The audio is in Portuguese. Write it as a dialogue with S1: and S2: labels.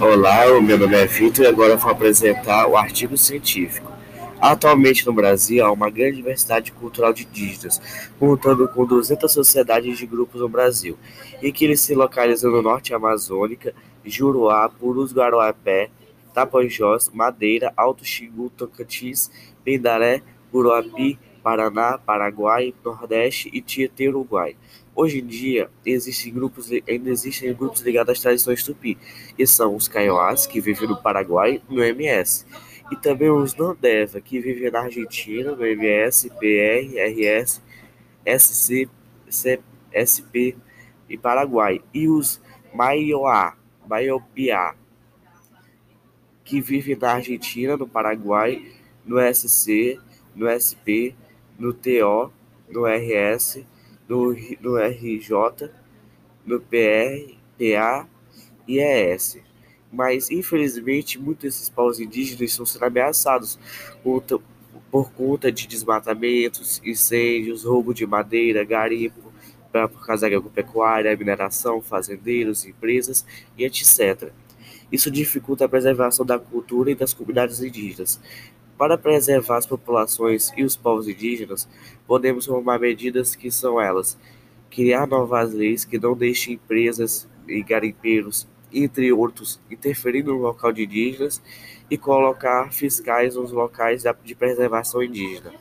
S1: Olá, o meu nome é Vitor e agora vou apresentar o artigo científico. Atualmente no Brasil há uma grande diversidade cultural de indígenas, contando com 200 sociedades de grupos no Brasil, e que eles se localizam no norte amazônica, Juruá, Purus Guaruapé, Tapajós, Madeira, Alto Xingu, Tocantins, Pindaré, Guruapi, Paraná, Paraguai, Nordeste e Tietê, Uruguai. Hoje em dia, existem grupos, ainda existem grupos ligados às tradições tupi, que são os Kaiowás, que vivem no Paraguai, no MS, e também os Nandeva, que vivem na Argentina, no MS, PR, RS, SC, SP e Paraguai, e os Maioá, Maiopiá, que vivem na Argentina, no Paraguai, no SC, no SP, no TO, no RS, no, no RJ, no PR, PA e ES. Mas, infelizmente, muitos desses povos indígenas estão sendo ameaçados por, por conta de desmatamentos, incêndios, roubo de madeira, garimpo, por causa da agropecuária, mineração, fazendeiros, empresas e etc. Isso dificulta a preservação da cultura e das comunidades indígenas. Para preservar as populações e os povos indígenas, podemos tomar medidas que são elas: criar novas leis que não deixem empresas e garimpeiros, entre outros, interferir no local de indígenas e colocar fiscais nos locais de preservação indígena.